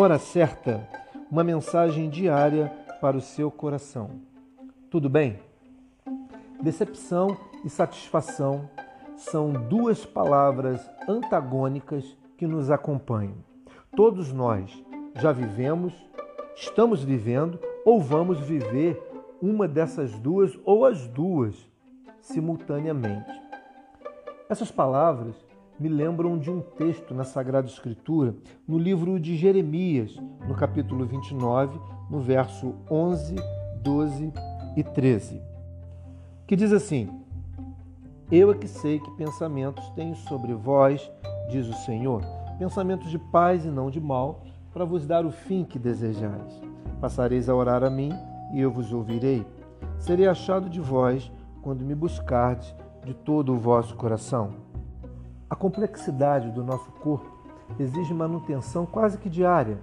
Hora certa, uma mensagem diária para o seu coração. Tudo bem? Decepção e satisfação são duas palavras antagônicas que nos acompanham. Todos nós já vivemos, estamos vivendo ou vamos viver uma dessas duas ou as duas simultaneamente. Essas palavras me lembram de um texto na Sagrada Escritura, no livro de Jeremias, no capítulo 29, no verso 11, 12 e 13, que diz assim: Eu é que sei que pensamentos tenho sobre vós, diz o Senhor, pensamentos de paz e não de mal, para vos dar o fim que desejais. Passareis a orar a mim e eu vos ouvirei. Serei achado de vós quando me buscardes de todo o vosso coração. A complexidade do nosso corpo exige manutenção quase que diária.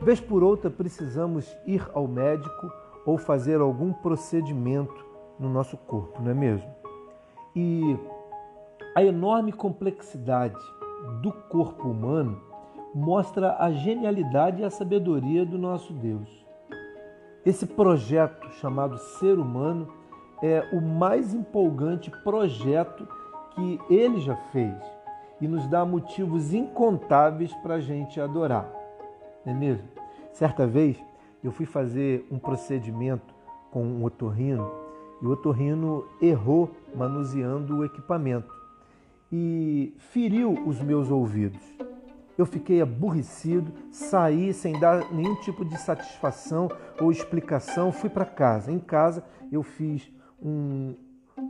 Vez por outra, precisamos ir ao médico ou fazer algum procedimento no nosso corpo, não é mesmo? E a enorme complexidade do corpo humano mostra a genialidade e a sabedoria do nosso Deus. Esse projeto chamado ser humano é o mais empolgante projeto que ele já fez e nos dá motivos incontáveis para a gente adorar. Não é mesmo? Certa vez eu fui fazer um procedimento com um otorrino e o otorrino errou manuseando o equipamento e feriu os meus ouvidos. Eu fiquei aborrecido, saí sem dar nenhum tipo de satisfação ou explicação, fui para casa. Em casa eu fiz um,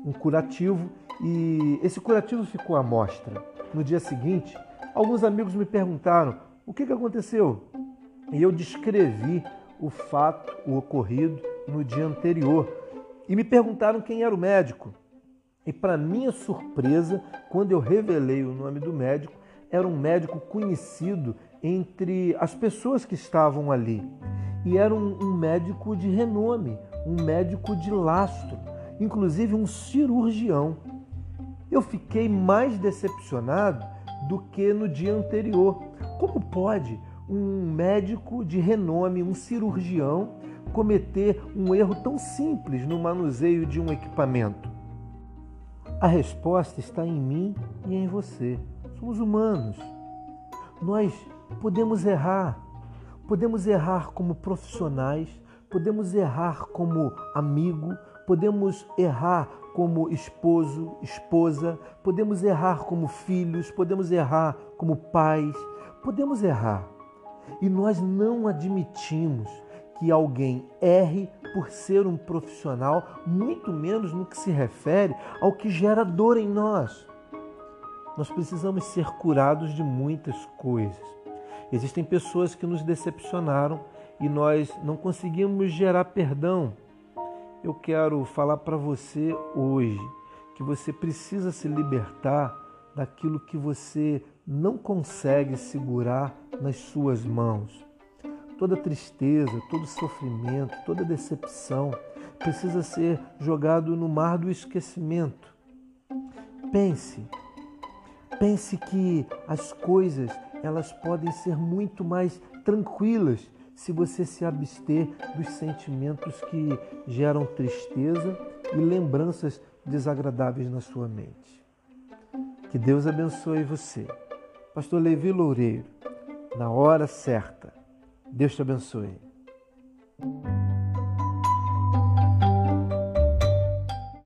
um curativo e esse curativo ficou à mostra. No dia seguinte, alguns amigos me perguntaram o que, que aconteceu e eu descrevi o fato, o ocorrido no dia anterior e me perguntaram quem era o médico. E para minha surpresa, quando eu revelei o nome do médico, era um médico conhecido entre as pessoas que estavam ali. E era um, um médico de renome, um médico de lastro inclusive um cirurgião. Eu fiquei mais decepcionado do que no dia anterior. Como pode um médico de renome, um cirurgião, cometer um erro tão simples no manuseio de um equipamento? A resposta está em mim e em você. Somos humanos. Nós podemos errar. Podemos errar como profissionais, podemos errar como amigo, podemos errar como esposo, esposa, podemos errar como filhos, podemos errar como pais, podemos errar. E nós não admitimos que alguém erre por ser um profissional, muito menos no que se refere ao que gera dor em nós. Nós precisamos ser curados de muitas coisas. Existem pessoas que nos decepcionaram e nós não conseguimos gerar perdão eu quero falar para você hoje que você precisa se libertar daquilo que você não consegue segurar nas suas mãos. Toda tristeza, todo sofrimento, toda decepção precisa ser jogado no mar do esquecimento. Pense, pense que as coisas elas podem ser muito mais tranquilas se você se abster dos sentimentos que geram tristeza e lembranças desagradáveis na sua mente. Que Deus abençoe você. Pastor Levi Loureiro, na hora certa. Deus te abençoe.